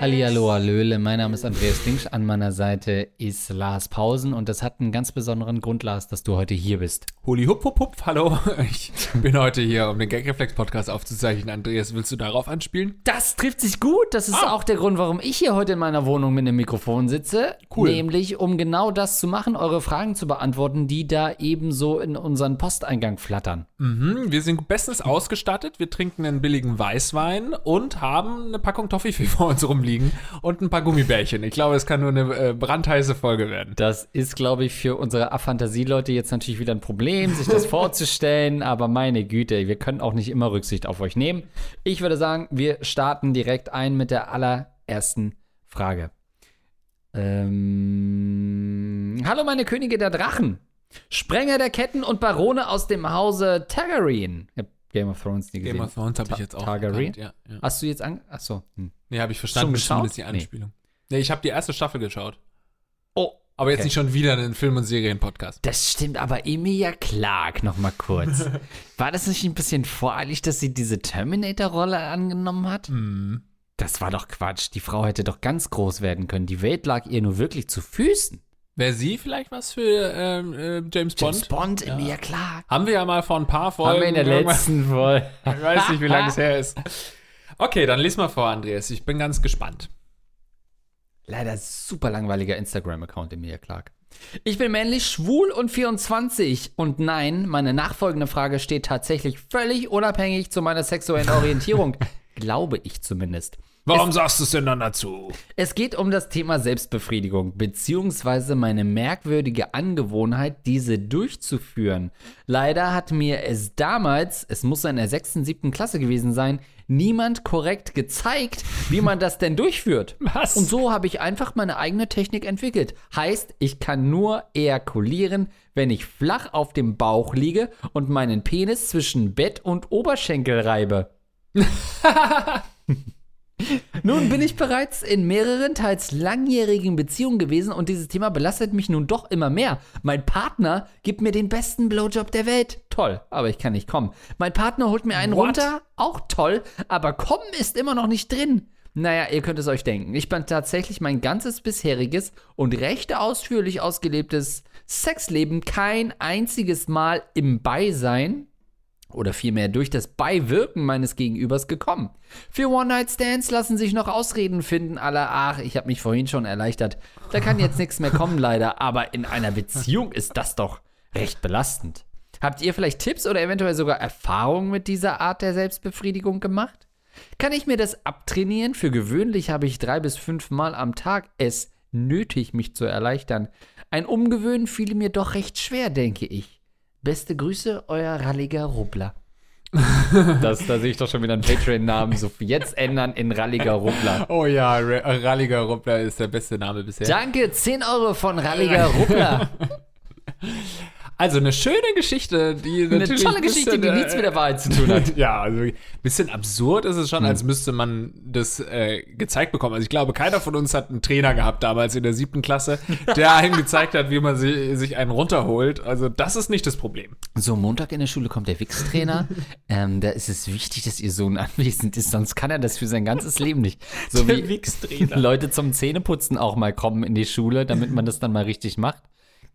Hallihallo, Hallöle, mein Name ist Andreas Linksch, an meiner Seite ist Lars Pausen und das hat einen ganz besonderen Grund, Lars, dass du heute hier bist. Huli hup hup hup, hallo. Ich bin heute hier, um den Gagreflex-Podcast aufzuzeichnen. Andreas, willst du darauf anspielen? Das trifft sich gut, das ist Ah. auch der Grund, warum ich hier heute in meiner Wohnung mit einem Mikrofon sitze. Cool. Nämlich, um genau das zu machen, eure Fragen zu beantworten, die da ebenso in unseren Posteingang flattern. Mhm, wir sind bestens ausgestattet. Wir trinken einen billigen Weißwein und haben eine Packung Toffifee vor uns rumliegen und ein paar Gummibärchen. Ich glaube, es kann nur eine äh, brandheiße Folge werden. Das ist, glaube ich, für unsere Aphantasie-Leute jetzt natürlich wieder ein Problem, sich das vorzustellen. Aber meine Güte, wir können auch nicht immer Rücksicht auf euch nehmen. Ich würde sagen, wir starten direkt ein mit der allerersten Frage. Ähm, Hallo, meine Könige der Drachen. Sprenger der Ketten und Barone aus dem Hause Targaryen. Ich hab Game of Thrones nie gesehen. Game of Thrones habe ich jetzt auch Targaryen? erkannt, Ja, ja. Hast du jetzt an. Achso. Hm. Nee, habe ich verstanden. Schon geschaut? zumindest die Nee. Anspielung. Nee, ich habe die erste Staffel geschaut. Aber jetzt Okay. nicht schon wieder einen Film- und Serien-Podcast. Das stimmt, aber Emilia Clark noch mal kurz. War das nicht ein bisschen voreilig, dass sie diese Terminator-Rolle angenommen hat? Mhm. Das war doch Quatsch. Die Frau hätte doch ganz groß werden können. Die Welt lag ihr nur wirklich zu Füßen. Wäre sie vielleicht was für ähm, äh, James Bond? James Bond, Emilia Clark. Haben wir ja mal vor ein paar Folgen. Haben wir in der letzten Folge. Ich weiß nicht, wie lange es her ist. Okay, dann lies mal vor, Andreas. Ich bin ganz gespannt. Leider super langweiliger Instagram-Account, Emilia Clark. Ich bin männlich, schwul und 24. Und nein, meine nachfolgende Frage steht tatsächlich völlig unabhängig zu meiner sexuellen Orientierung. Glaube ich zumindest. Warum sagst du es denn dann dazu? Es geht um das Thema Selbstbefriedigung, beziehungsweise meine merkwürdige Angewohnheit, diese durchzuführen. Leider hat mir es damals, es muss in der sechsten, siebten Klasse gewesen sein, niemand korrekt gezeigt, wie man das denn durchführt. Was? Und so habe ich einfach meine eigene Technik entwickelt. Heißt, ich kann nur ejakulieren, wenn ich flach auf dem Bauch liege und meinen Penis zwischen Bett und Oberschenkel reibe. Nun bin ich bereits in mehreren, teils langjährigen Beziehungen gewesen und dieses Thema belastet mich nun doch immer mehr. Mein Partner gibt mir den besten Blowjob der Welt. Toll, aber ich kann nicht kommen. Mein Partner holt mir einen What? runter. Auch toll, aber kommen ist immer noch nicht drin. Naja, ihr könnt es euch denken. Ich bin tatsächlich mein ganzes bisheriges und recht ausführlich ausgelebtes Sexleben kein einziges Mal im Beisein oder vielmehr durch das Beiwirken meines Gegenübers gekommen. Für One-Night-Stands lassen sich noch Ausreden finden, aller, ach, ich habe mich vorhin schon erleichtert. Da kann jetzt nichts mehr kommen, leider, aber in einer Beziehung ist das doch recht belastend. Habt ihr vielleicht Tipps oder eventuell sogar Erfahrungen mit dieser Art der Selbstbefriedigung gemacht? Kann ich mir das abtrainieren? Für gewöhnlich habe ich drei bis fünf Mal am Tag es nötig, mich zu erleichtern. Ein Umgewöhnen fiel mir doch recht schwer, denke ich. Beste Grüße, euer ralliger Rubbler. das, da sehe ich doch schon wieder einen Patreon-Namen. So jetzt ändern in ralliger Rubbler. Oh ja, R Ralliger Ruppler ist der beste Name bisher. Danke, 10 Euro von ralliger Rubbler. Also eine schöne Geschichte, die Eine natürlich tolle ein Geschichte, die bisschen, äh, nichts mit der Wahrheit zu tun hat. Ja, also ein bisschen absurd ist es schon, Hm. als müsste man das äh, gezeigt bekommen. Also ich glaube, keiner von uns hat einen Trainer gehabt damals in der siebten Klasse, der einem gezeigt hat, wie man si sich einen runterholt. Also das ist nicht das Problem. So, Montag in der Schule kommt der Wix-Trainer. ähm, da ist es wichtig, dass ihr Sohn anwesend ist, sonst kann er das für sein ganzes Leben nicht. So Der wie Wix-Trainer. Leute zum Zähneputzen auch mal kommen in die Schule, damit man das dann mal richtig macht.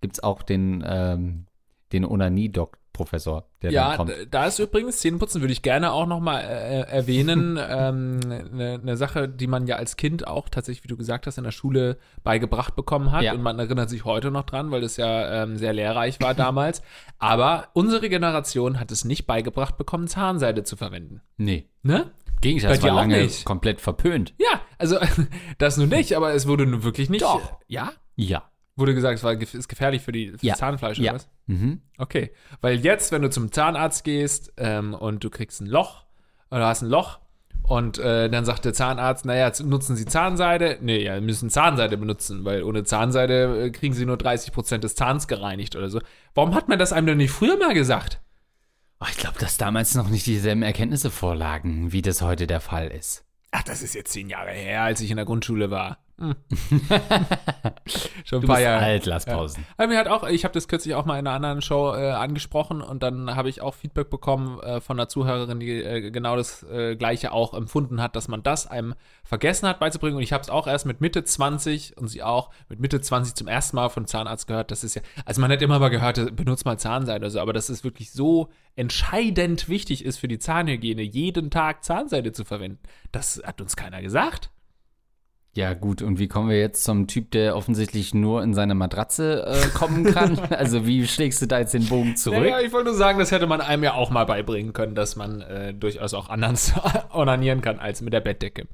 Gibt's auch den, ähm, den Onanie-Doc-Professor, der Ja, kommt. d- da ist übrigens Zähneputzen, würde ich gerne auch nochmal äh, erwähnen, ähm, eine ne Sache, die man ja als Kind auch tatsächlich, wie du gesagt hast, in der Schule beigebracht bekommen hat. Ja. Und man erinnert sich heute noch dran, weil das ja ähm, sehr lehrreich war damals. Aber unsere Generation hat es nicht beigebracht bekommen, Zahnseide zu verwenden. Nee. Ne? Gegenteil, das war lange nicht. komplett verpönt. Ja, also das nun nicht, aber es wurde nun wirklich nicht. Doch. Ja? Ja. Wurde gesagt, es war, ist gefährlich für die für Ja. Zahnfleisch Ja. oder was? Mhm. Okay, weil jetzt, wenn du zum Zahnarzt gehst ähm, und du kriegst ein Loch oder hast ein Loch und äh, dann sagt der Zahnarzt, naja, nutzen Sie Zahnseide? Nee, ja, wir müssen Zahnseide benutzen, weil ohne Zahnseide äh, kriegen Sie nur 30% des Zahns gereinigt oder so. Warum hat man das einem denn nicht früher mal gesagt? Oh, ich glaube, dass damals noch nicht dieselben Erkenntnisse vorlagen, wie das heute der Fall ist. Ach, das ist jetzt zehn Jahre her, als ich in der Grundschule war. Hm. Schon ein Du paar bist Jahre. alt, Lars Pausen. Aber mir hat auch, ich habe das kürzlich auch mal in einer anderen Show äh, angesprochen und dann habe ich auch Feedback bekommen äh, von einer Zuhörerin, die äh, genau das äh, gleiche auch empfunden hat, dass man das einem vergessen hat beizubringen. Und ich habe es auch erst mit Mitte 20 und sie auch mit Mitte 20 zum ersten Mal von Zahnarzt gehört. Das ist ja, also man hat immer mal gehört, äh, benutzt mal Zahnseide oder so, aber dass es wirklich so entscheidend wichtig ist für die Zahnhygiene, jeden Tag Zahnseide zu verwenden. Das hat uns keiner gesagt. Ja, gut, und wie kommen wir jetzt zum Typ, der offensichtlich nur in seine Matratze äh, kommen kann? also, wie schlägst du da jetzt den Bogen zurück? Naja, ich wollte nur sagen, das hätte man einem ja auch mal beibringen können, dass man äh, durchaus auch anders onanieren kann als mit der Bettdecke.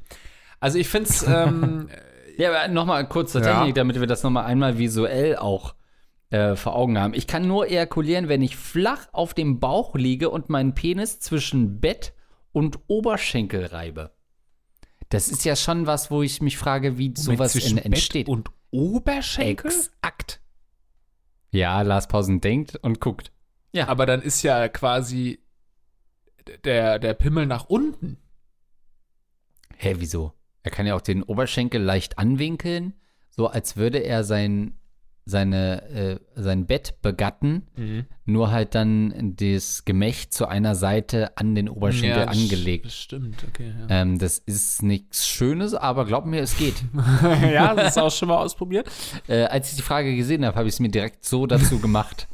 Also ich finde es, ähm, Ja, aber nochmal kurz zur Ja. Technik, damit wir das nochmal einmal visuell auch äh, vor Augen haben. Ich kann nur ejakulieren, wenn ich flach auf dem Bauch liege und meinen Penis zwischen Bett und Oberschenkel reibe. Das ist ja schon was, wo ich mich frage, wie sowas zwischen in, entsteht. Bett und Oberschenkel. Exakt. Ja, Lars Pausen denkt und guckt. Ja. Aber dann ist ja quasi der, der Pimmel nach unten. Hä, wieso? Er kann ja auch den Oberschenkel leicht anwinkeln, so als würde er sein, seine, äh, sein Bett begatten, nur halt dann das Gemächt zu einer Seite an den Oberschenkel das angelegt. Das stimmt, okay. Ja. Ähm, das ist nichts Schönes, aber glaub mir, es geht. ja, das ist auch schon mal ausprobiert. äh, als ich die Frage gesehen habe, habe ich es mir direkt so dazu gemacht.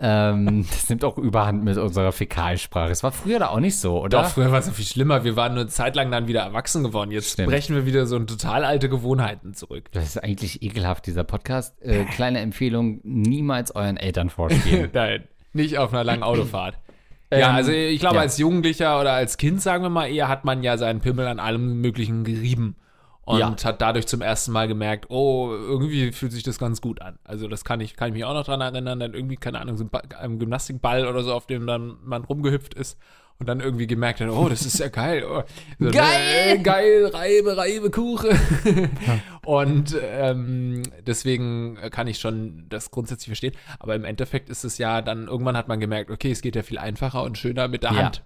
Ähm, das nimmt auch überhand mit unserer Fäkalsprache. Es war früher da auch nicht so, oder? Doch, früher war es noch viel schlimmer. Wir waren eine Zeit lang dann wieder erwachsen geworden. Jetzt Stimmt. brechen wir wieder so in total alte Gewohnheiten zurück. Das ist eigentlich ekelhaft, dieser Podcast. Äh, kleine Empfehlung, niemals euren Eltern vorspielen. Nein, nicht auf einer langen Autofahrt. ja, Ähm, also ich glaube, ja. als Jugendlicher oder als Kind, sagen wir mal eher, hat man ja seinen Pimmel an allem Möglichen gerieben. Und Ja. hat dadurch zum ersten Mal gemerkt, oh, irgendwie fühlt sich das ganz gut an. Also das kann ich, kann ich mich auch noch dran erinnern, dann irgendwie, keine Ahnung, so ein, ba ein Gymnastikball oder so, auf dem dann man rumgehüpft ist und dann irgendwie gemerkt hat, oh, das ist ja geil. Oh, so, Geil! Äh, geil, Reibe, Reibe, Kuche. und ähm, deswegen kann ich schon das grundsätzlich verstehen. Aber im Endeffekt ist es ja dann, irgendwann hat man gemerkt, okay, es geht ja viel einfacher und schöner mit der Ja. Hand.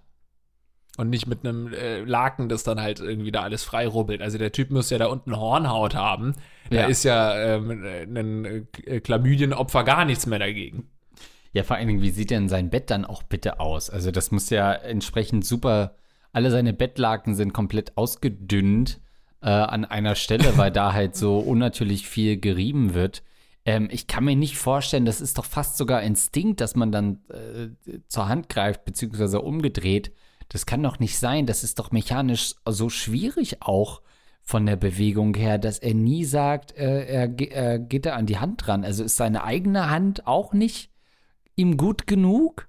Und nicht mit einem äh, Laken, das dann halt irgendwie da alles frei rubbelt. Also der Typ muss ja da unten Hornhaut haben. Da Ja. ist ja ähm, ein äh, Chlamydienopfer gar nichts mehr dagegen. Ja, vor allen Dingen, wie sieht denn sein Bett dann auch bitte aus? Also, das muss ja entsprechend super. Alle seine Bettlaken sind komplett ausgedünnt äh, an einer Stelle, weil da halt so unnatürlich viel gerieben wird. Ähm, ich kann mir nicht vorstellen, das ist doch fast sogar Instinkt, dass man dann äh, zur Hand greift, beziehungsweise umgedreht. Das kann doch nicht sein. Das ist doch mechanisch so schwierig auch von der Bewegung her, dass er nie sagt, äh, er, er geht da an die Hand ran. Also ist seine eigene Hand auch nicht ihm gut genug?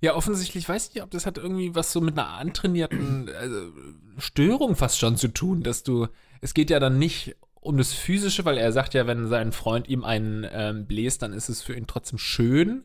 Ja, offensichtlich weiß ich nicht, ob das hat irgendwie was so mit einer antrainierten also, Störung fast schon zu tun, dass du, es geht ja dann nicht um das Physische, weil er sagt ja, wenn sein Freund ihm einen ähm, bläst, dann ist es für ihn trotzdem schön,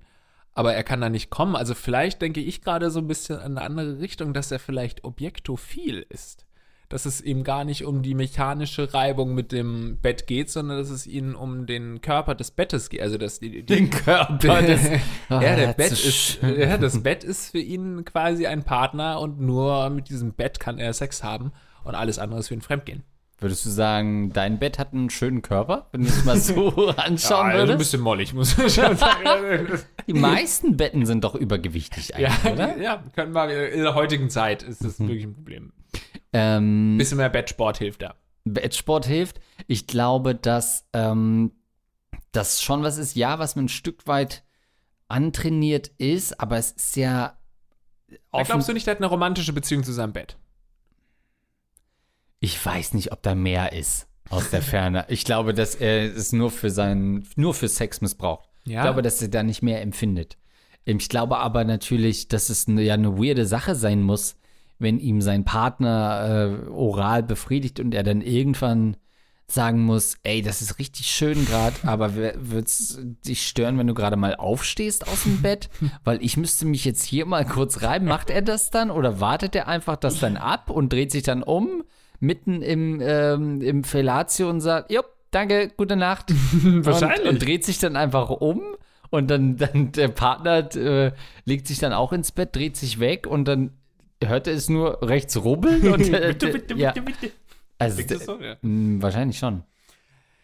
aber er kann da nicht kommen. Also vielleicht denke ich gerade so ein bisschen in eine andere Richtung, dass er vielleicht objektophil ist. Dass es ihm gar nicht um die mechanische Reibung mit dem Bett geht, sondern dass es ihm um den Körper des Bettes geht. Also dass die, die Körper des. ja, der Ah, Bett ist, ja, das Bett ist für ihn quasi ein Partner und nur mit diesem Bett kann er Sex haben und alles andere ist für ihn Fremdgehen. Würdest du sagen, dein Bett hat einen schönen Körper, wenn du es mal so anschauen also ein würdest? bisschen mollig, muss ich schon sagen. Die meisten Betten sind doch übergewichtig ja, eigentlich, oder? ja, können wir, in der heutigen Zeit ist das wirklich ein Problem. Ähm, Ein bisschen mehr Bettsport hilft da. Bettsport hilft. Ich glaube, dass ähm, das schon was ist, ja, was man ein Stück weit antrainiert ist, aber es ist ja Da offen- glaubst du nicht, der hat eine romantische Beziehung zu seinem Bett? Ich weiß nicht, ob da mehr ist aus der Ferne. Ich glaube, dass er es nur für seinen, nur für Sex missbraucht. Ja. Ich glaube, dass er da nicht mehr empfindet. Ich glaube aber natürlich, dass es eine, ja eine weirde Sache sein muss, wenn ihm sein Partner äh, oral befriedigt und er dann irgendwann sagen muss, ey, das ist richtig schön gerade, aber wird es dich stören, wenn du gerade mal aufstehst aus dem Bett? Weil ich müsste mich jetzt hier mal kurz reiben. Macht er das dann oder wartet er einfach das dann ab und dreht sich dann um, mitten im, ähm, im Fellatio und sagt, jupp, danke, gute Nacht. Wahrscheinlich. Und, und dreht sich dann einfach um und dann, dann der Partner äh, legt sich dann auch ins Bett, dreht sich weg und dann hört er es nur rechts rubbeln und äh, bitte, bitte, ja, bitte, bitte. also so? Ja. mh, wahrscheinlich schon.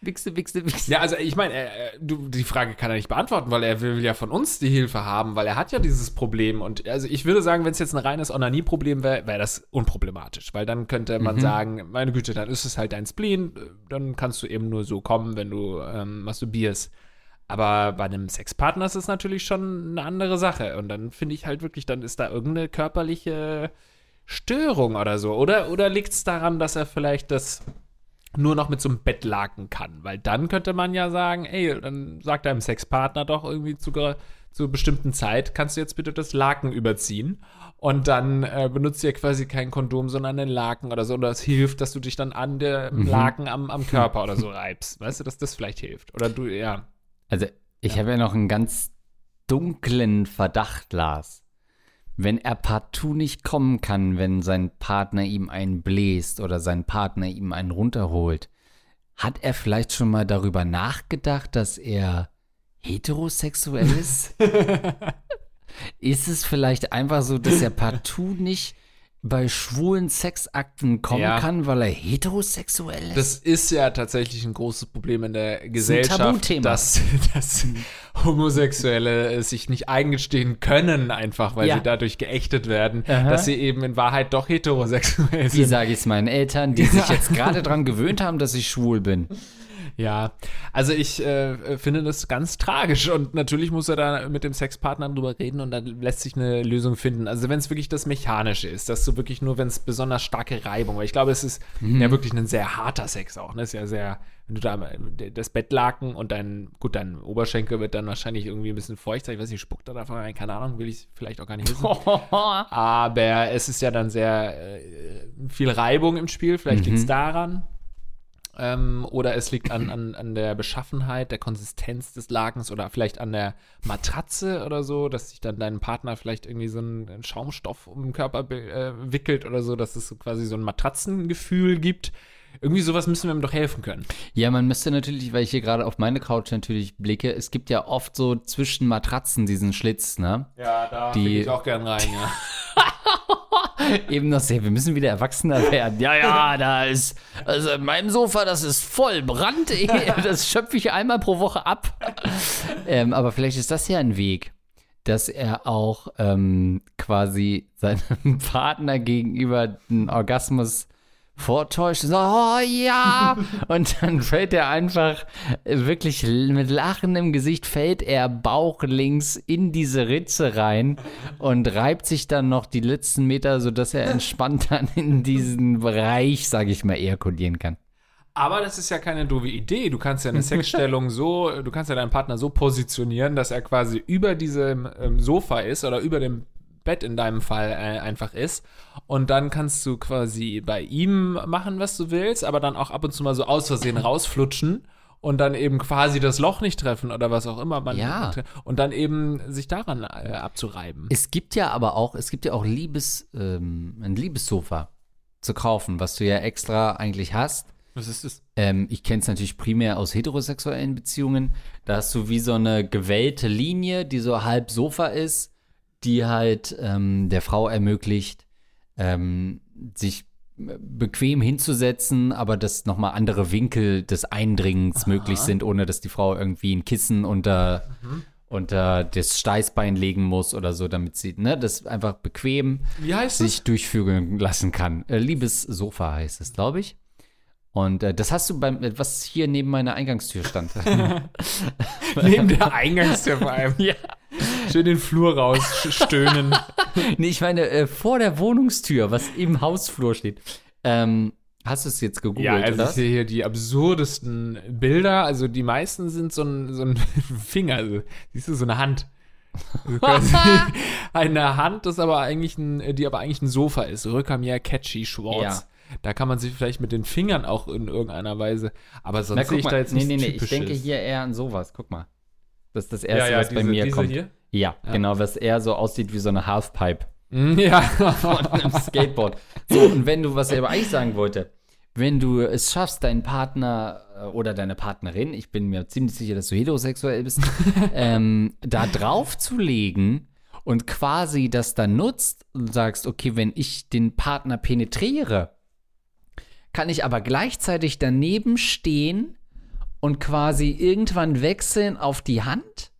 Wichse, wichse, wichse. Ja, also ich meine, äh, du, die Frage kann er nicht beantworten, weil er will ja von uns die Hilfe haben, weil er hat ja dieses Problem. Und also ich würde sagen, wenn es jetzt ein reines Onanie-Problem wäre, wäre das unproblematisch, weil dann könnte man Mhm. sagen, meine Güte, dann ist es halt dein Spleen, dann kannst du eben nur so kommen, wenn du ähm, masturbierst. Aber bei einem Sexpartner ist es natürlich schon eine andere Sache. Und dann finde ich halt wirklich, dann ist da irgendeine körperliche Störung oder so. Oder, oder liegt es daran, dass er vielleicht das nur noch mit so einem Bettlaken kann? Weil dann könnte man ja sagen, ey, dann sagt deinem Sexpartner doch irgendwie zu, zur bestimmten Zeit, kannst du jetzt bitte das Laken überziehen? Und dann äh, benutzt ihr quasi kein Kondom, sondern einen Laken oder so. Und das hilft, dass du dich dann an dem Laken am, am Körper oder so reibst. Weißt du, dass das vielleicht hilft? Oder du, ja. Also, ich habe ja noch einen ganz dunklen Verdacht, Lars. Wenn er partout nicht kommen kann, wenn sein Partner ihm einen bläst oder sein Partner ihm einen runterholt, hat er vielleicht schon mal darüber nachgedacht, dass er heterosexuell ist? ist es vielleicht einfach so, dass er partout nicht bei schwulen Sexakten kommen Ja. kann, weil er heterosexuell ist? Das ist ja tatsächlich ein großes Problem in der Gesellschaft, Tabuthema. dass, dass Homosexuelle sich nicht eingestehen können, einfach weil Ja. sie dadurch geächtet werden, Aha. dass sie eben in Wahrheit doch heterosexuell Wie sind. sage ich es meinen Eltern, die sich jetzt gerade dran gewöhnt haben, dass ich schwul bin? Ja, also ich äh, finde das ganz tragisch und natürlich muss er da mit dem Sexpartner drüber reden und dann lässt sich eine Lösung finden. Also wenn es wirklich das Mechanische ist, dass du wirklich nur, wenn es besonders starke Reibung, weil ich glaube, es ist ja wirklich ein sehr harter Sex auch, ne? Es ist ja sehr, wenn du da das Bettlaken und dein, gut, dein Oberschenkel wird dann wahrscheinlich irgendwie ein bisschen feucht sein, ich weiß nicht, spuckt er davon rein, keine Ahnung, will ich vielleicht auch gar nicht wissen. Aber es ist ja dann sehr äh, viel Reibung im Spiel. Vielleicht liegt es daran. Ähm, oder es liegt an, an, an der Beschaffenheit, der Konsistenz des Lakens oder vielleicht an der Matratze oder so, dass sich dann dein Partner vielleicht irgendwie so einen, einen Schaumstoff um den Körper äh, wickelt oder so, dass es so quasi so ein Matratzengefühl gibt. Irgendwie sowas müssen wir ihm doch helfen können. Ja, man müsste natürlich, weil ich hier gerade auf meine Couch natürlich blicke, es gibt ja oft so zwischen Matratzen diesen Schlitz, ne? Ja, da Die- ich auch gern rein, ja. Eben noch sehr, wir müssen wieder erwachsener werden. Ja, ja, da ist, also in meinem Sofa, das ist voll Brand. Das schöpfe ich einmal pro Woche ab. Ähm, aber vielleicht ist das ja ein Weg, dass er auch ähm, quasi seinem Partner gegenüber den Orgasmus vortäuscht. So, oh ja. Und dann fällt er einfach wirklich mit Lachen im Gesicht, fällt er bauchlinks in diese Ritze rein und reibt sich dann noch die letzten Meter, sodass er entspannt dann in diesen Bereich, sage ich mal, ejakulieren kann. Aber das ist ja keine doofe Idee. Du kannst ja eine Sexstellung so, du kannst ja deinen Partner so positionieren, dass er quasi über diesem ähm, Sofa ist oder über dem Bett in deinem Fall äh, einfach ist. Und dann kannst du quasi bei ihm machen, was du willst, aber dann auch ab und zu mal so aus Versehen rausflutschen und dann eben quasi das Loch nicht treffen oder was auch immer man Ja. und dann eben sich daran äh, abzureiben. Es gibt ja aber auch, es gibt ja auch Liebes, ähm, ein Liebessofa zu kaufen, was du ja extra eigentlich hast. Was ist das? Ähm, ich kenne es natürlich primär aus heterosexuellen Beziehungen. Da hast du wie so eine gewellte Linie, die so halb Sofa ist, die halt ähm, der Frau ermöglicht, ähm, sich äh, bequem hinzusetzen, aber dass nochmal andere Winkel des Eindringens möglich sind, ohne dass die Frau irgendwie ein Kissen unter, unter das Steißbein legen muss oder so, damit sie, ne, das einfach bequem heißt es? sich durchführen lassen kann. Äh, Liebes Sofa heißt es, glaube ich. Und äh, das hast du beim, äh, was hier neben meiner Eingangstür stand. Neben der Eingangstür vor allem. ja. Schön den Flur rausstöhnen. Nee, ich meine, äh, vor der Wohnungstür, was im Hausflur steht. Ähm, hast du es jetzt gegoogelt, Ja, also oder? ich sehe hier die absurdesten Bilder. Also die meisten sind so ein, so ein Finger, also, siehst du, so eine Hand. Also eine Hand, das aber eigentlich ein, die aber eigentlich ein Sofa ist. Rückamier Catchy Schwarz. Da kann man sich vielleicht mit den Fingern auch in irgendeiner Weise. Aber sonst sehe ich mal, da jetzt nee, nichts nee, nee, ich Typisches. denke hier eher an sowas. Guck mal. Das ist das ja, Erste, ja, was diese, bei mir kommt. hier. Ja, genau, was eher so aussieht wie so eine Halfpipe. Mm, Ja. von einem Skateboard. So, und wenn du, was ich aber eigentlich sagen wollte, wenn du es schaffst, deinen Partner äh, oder deine Partnerin, ich bin mir ziemlich sicher, dass du heterosexuell bist, ähm, da drauf zu legen und quasi das dann nutzt und sagst, okay, wenn ich den Partner penetriere, kann ich aber gleichzeitig daneben stehen und quasi irgendwann wechseln auf die Hand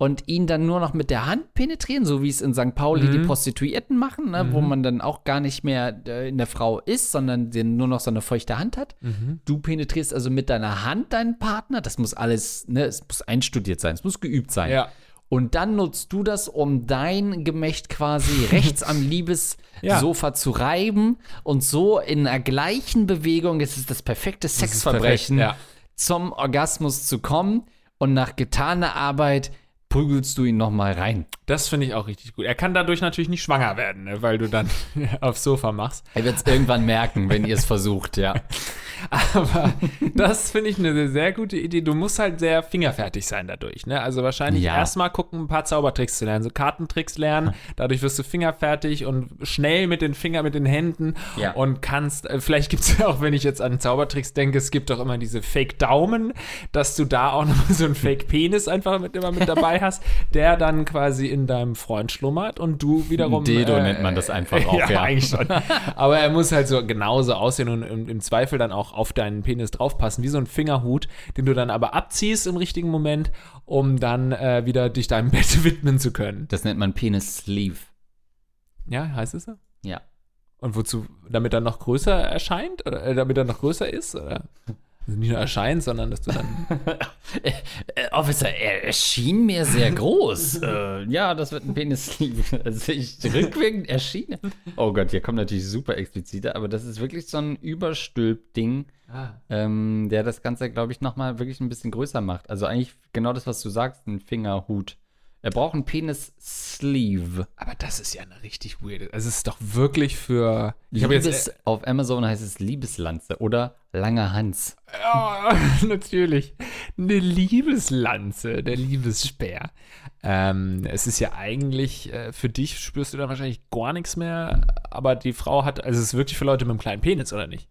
und ihn dann nur noch mit der Hand penetrieren, so wie es in St. Pauli die Prostituierten machen, ne, wo man dann auch gar nicht mehr äh, in der Frau ist, sondern nur noch so eine feuchte Hand hat. Du penetrierst also mit deiner Hand deinen Partner. Das muss alles, ne, es muss einstudiert sein, es muss geübt sein. Ja. Und dann nutzt du das, um dein Gemächt quasi rechts am Liebessofa zu reiben und so in einer gleichen Bewegung, das ist das perfekte Sexverbrechen, perfekt, ja. Zum Orgasmus zu kommen. Und nach getaner Arbeit prügelst du ihn nochmal rein. Das finde ich auch richtig gut. Er kann dadurch natürlich nicht schwanger werden, ne, weil du dann aufs Sofa machst. Er wird es irgendwann merken, wenn ihr es versucht, ja. Aber das finde ich eine sehr gute Idee. Du musst halt sehr fingerfertig sein dadurch. Ne? Also wahrscheinlich Ja. erstmal gucken, ein paar Zaubertricks zu lernen, so Kartentricks lernen. Dadurch wirst du fingerfertig und schnell mit den Fingern, mit den Händen Ja. und kannst, äh, vielleicht gibt es ja auch, wenn ich jetzt an Zaubertricks denke, es gibt doch immer diese Fake-Daumen, dass du da auch noch so einen Fake-Penis einfach mit, immer mit dabei hast, der dann quasi in deinem Freund schlummert und du wiederum. Dildo äh, nennt man das einfach auch, ja, ja. eigentlich schon. Aber er muss halt so genauso aussehen und im, im Zweifel dann auch auf deinen Penis draufpassen, wie so ein Fingerhut, den du dann aber abziehst im richtigen Moment, um dann äh, wieder dich deinem Bett widmen zu können. Das nennt man Penis-Sleeve. Ja, heißt es so? Ja. Und wozu? Damit er noch größer erscheint? Oder äh, damit er noch größer ist? Oder? Also nicht nur erscheint, sondern dass du dann. Officer, er erschien mir sehr groß. äh, ja, das wird ein Penis-Sleeve. Also ich rückwirkend erschien. Oh Gott, hier kommt natürlich super expliziter, aber das ist wirklich so ein Überstülp-Ding, Ah. ähm, der das Ganze, glaube ich, nochmal wirklich ein bisschen größer macht. Also eigentlich genau das, was du sagst, ein Fingerhut. Er braucht einen Penis-Sleeve. Aber das ist ja eine richtig weirde. Also es ist doch wirklich für. Ich habe jetzt. Liebes, auf Amazon heißt es Liebeslanze oder langer Hans. Ja, natürlich. Eine Liebeslanze, der Liebesspeer. Ähm, es ist ja eigentlich, äh, für dich spürst du da wahrscheinlich gar nichts mehr, aber die Frau hat, also es ist wirklich für Leute mit einem kleinen Penis, oder nicht?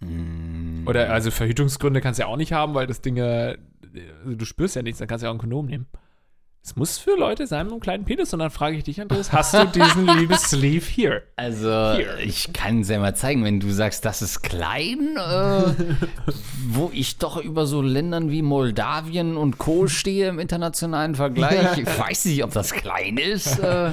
Mm. Oder, also Verhütungsgründe kannst du ja auch nicht haben, weil das Ding, also du spürst ja nichts, dann kannst du ja auch ein Kondom nehmen. Es muss für Leute sein mit einem kleinen Penis und dann frage ich dich, Andreas, hast du diesen Liebessleeve hier? Also, Hier. ich kann es ja mal zeigen, wenn du sagst, das ist klein, äh, wo ich doch über so Ländern wie Moldawien und Co. stehe im internationalen Vergleich. Ich weiß nicht, ob das klein ist. Äh,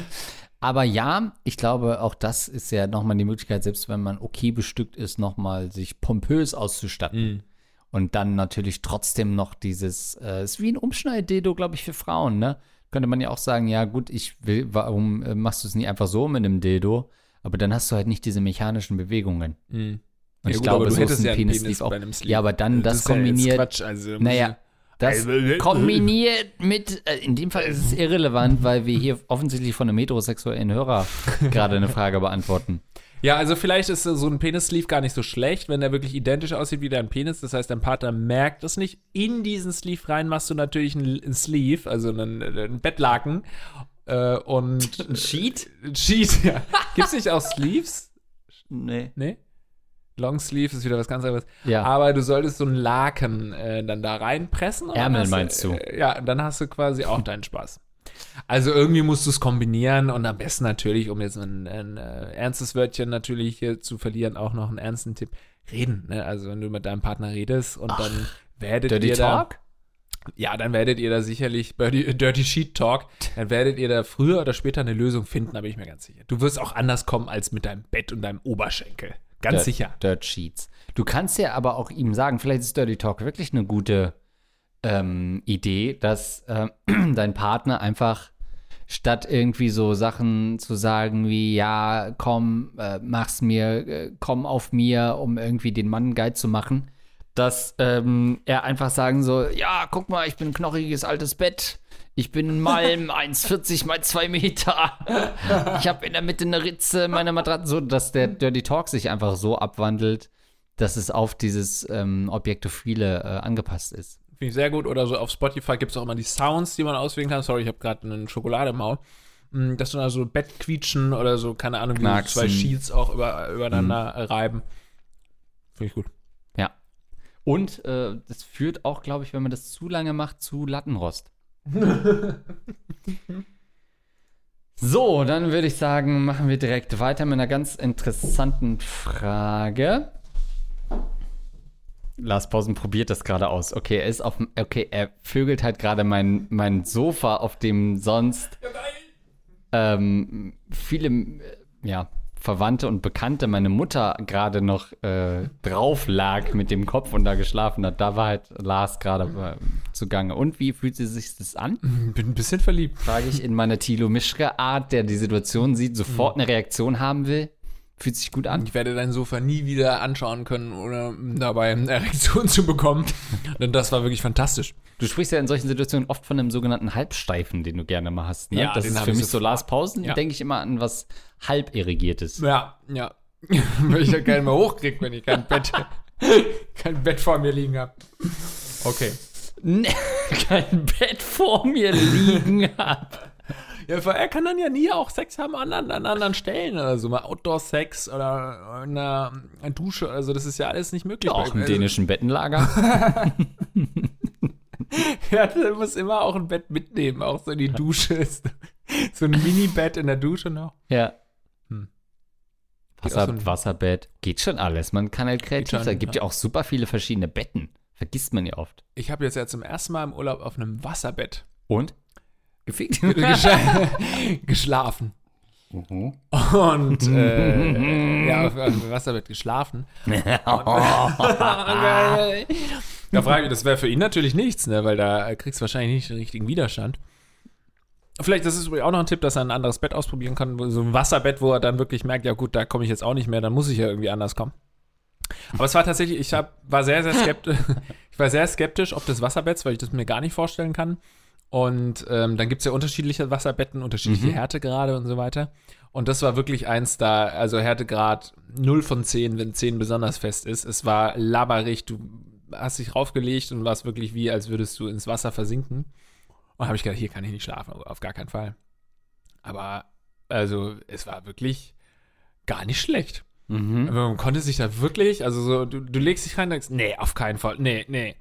aber ja, ich glaube, auch das ist ja nochmal die Möglichkeit, selbst wenn man okay bestückt ist, nochmal sich pompös auszustatten. Und dann natürlich trotzdem noch dieses, äh, ist wie ein Umschneid-Dedo, glaube ich, für Frauen, ne? Könnte man ja auch sagen, ja gut, ich will, warum äh, machst du es nicht einfach so mit einem Dildo? Aber dann hast du halt nicht diese mechanischen Bewegungen. Und Ja, ich gut, glaube, du so ist hättest ein ja Penis, Penis auch. Ja, aber dann das, ist ja jetzt kombiniert. Quatsch, also naja, das Also, kombiniert mit, äh, in dem Fall ist es irrelevant, weil wir hier offensichtlich von einem heterosexuellen Hörer gerade eine Frage beantworten. Ja, also vielleicht ist so ein Penis-Sleeve gar nicht so schlecht, wenn der wirklich identisch aussieht wie dein Penis. Das heißt, dein Partner merkt es nicht. In diesen Sleeve rein machst du natürlich einen, einen Sleeve, also einen, einen Bettlaken. Äh, und. Ein Sheet? Ein Sheet, ja. Gibt's nicht auch Sleeves? Nee. Nee? Long Sleeve ist wieder was ganz anderes. Ja. Aber du solltest so einen Laken äh, dann da reinpressen. und dann Ärmel meinst du? Äh, ja, und dann hast du quasi auch deinen Spaß. Also irgendwie musst du es kombinieren und am besten natürlich, um jetzt ein, ein äh, ernstes Wörtchen natürlich hier zu verlieren, auch noch einen ernsten Tipp. Reden, ne? Also wenn du mit deinem Partner redest und dann werdet Dirty ihr Talk? da. Ja, dann werdet ihr da sicherlich Dirty, Dirty Sheet Talk, dann werdet ihr da früher oder später eine Lösung finden, da bin ich mir ganz sicher. Du wirst auch anders kommen als mit deinem Bett und deinem Oberschenkel. Ganz Dirt, sicher. Dirt Sheets. Du kannst ja aber auch ihm sagen, vielleicht ist Dirty Talk wirklich eine gute ähm, Idee, dass äh, dein Partner einfach statt irgendwie so Sachen zu sagen wie, ja, komm, äh, mach's mir, äh, komm auf mir, um irgendwie den Mann geil zu machen, dass ähm, er einfach sagen soll, ja, guck mal, ich bin ein knochiges altes Bett. Ich bin ein Malm, 1,40 mal 2 Meter. Ich habe in der Mitte eine Ritze, meine Matratze, so dass der Dirty Talk sich einfach so abwandelt, dass es auf dieses ähm, Objektophile äh, angepasst ist. Finde ich sehr gut. Oder so auf Spotify gibt es auch immer die Sounds, die man auswählen kann. Sorry, ich habe gerade eine Schokolade im Maul. Mm, Dass du da so Bett quietschen oder so, keine Ahnung, wie so zwei Sheets auch über, übereinander äh, reiben. Finde ich gut. Ja. Und äh, das führt auch, glaube ich, wenn man das zu lange macht, zu Lattenrost. so, dann würde ich sagen, machen wir direkt weiter mit einer ganz interessanten Frage. Lars Pausen probiert das gerade aus. Okay, er ist auf dem, okay, er vögelt halt gerade mein, mein Sofa, auf dem sonst ähm, viele, ja, Verwandte und Bekannte, meine Mutter gerade noch äh, drauf lag mit dem Kopf und da geschlafen hat. Da war halt Lars gerade äh, zugange. Und wie fühlt sie sich das an? Bin ein bisschen verliebt. Frage ich in meiner Thilo Mischke Art, der die Situation sieht, sofort eine Reaktion haben will. Fühlt sich gut an. Ich werde dein Sofa nie wieder anschauen können, ohne dabei eine Erektion zu bekommen. Denn das war wirklich fantastisch. Du sprichst ja in solchen Situationen oft von einem sogenannten Halbsteifen, den du gerne mal hast. Ne? Ja, das ist für ich mich so. Lars Pausen, Ja. denke ich immer an was halb irrigiertes. Ja, ja. Weil ich ja keinen mehr hochkrieg, wenn ich kein Bett, kein Bett vor mir liegen habe. Okay. Kein Bett vor mir liegen hat. Ja, weil er kann dann ja nie auch Sex haben an, an, an anderen Stellen oder so. Mal Outdoor-Sex oder in einer, einer Dusche. Also, das ist ja alles nicht möglich. Auch im ihm. dänischen Bettenlager. Ja, der muss immer auch ein Bett mitnehmen, auch so in die Dusche. Ist so ein Mini-Bett in der Dusche noch. Ja. Hm. Wasser, so Wasserbett. Geht schon alles. Man kann halt kreativ schon, sein. Gibt ja. ja. auch super viele verschiedene Betten. Vergisst man ja oft. Ich habe jetzt ja zum ersten Mal im Urlaub auf einem Wasserbett Und? Gefickt. gesch- geschlafen. Mhm. Und äh, ja, auf, auf dem Wasserbett geschlafen. Geil. Da frage ich, das wäre für ihn natürlich nichts, ne? weil da kriegst du wahrscheinlich nicht den richtigen Widerstand. Vielleicht, das ist übrigens auch noch ein Tipp, dass er ein anderes Bett ausprobieren kann, so ein Wasserbett, wo er dann wirklich merkt, ja gut, da komme ich jetzt auch nicht mehr, dann muss ich ja irgendwie anders kommen. Aber es war tatsächlich, ich hab, war sehr, sehr skeptisch, ich war sehr skeptisch ob des Wasserbetts, weil ich das mir gar nicht vorstellen kann. Und ähm, dann gibt es ja unterschiedliche Wasserbetten, unterschiedliche Mhm. Härtegrade und so weiter. Und das war wirklich eins da, also Härtegrad 0 von 10, wenn 10 besonders fest ist. Es war labberig, du hast dich raufgelegt und warst wirklich wie, als würdest du ins Wasser versinken. Und habe ich gedacht, hier kann ich nicht schlafen, auf gar keinen Fall. Aber, also, es war wirklich gar nicht schlecht. Mhm. Man konnte sich da wirklich, also so, du, du legst dich rein und denkst, nee, auf keinen Fall, nee, nee.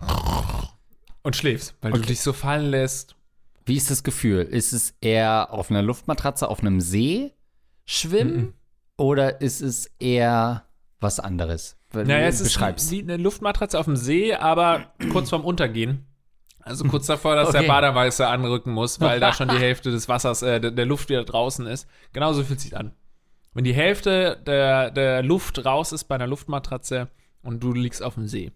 Und schläfst, weil du Okay. dich so fallen lässt. Wie ist das Gefühl? Ist es eher auf einer Luftmatratze auf einem See schwimmen Mhm. oder ist es eher was anderes? Naja, es ist beschreibst. wie eine Luftmatratze auf dem See, aber kurz vorm Untergehen. Also kurz davor, dass der Okay. Baderweißer anrücken muss, weil da schon die Hälfte des Wassers, äh, der, der Luft wieder draußen ist. Genauso fühlt sich an. Wenn die Hälfte der, der Luft raus ist bei einer Luftmatratze und du liegst auf dem See.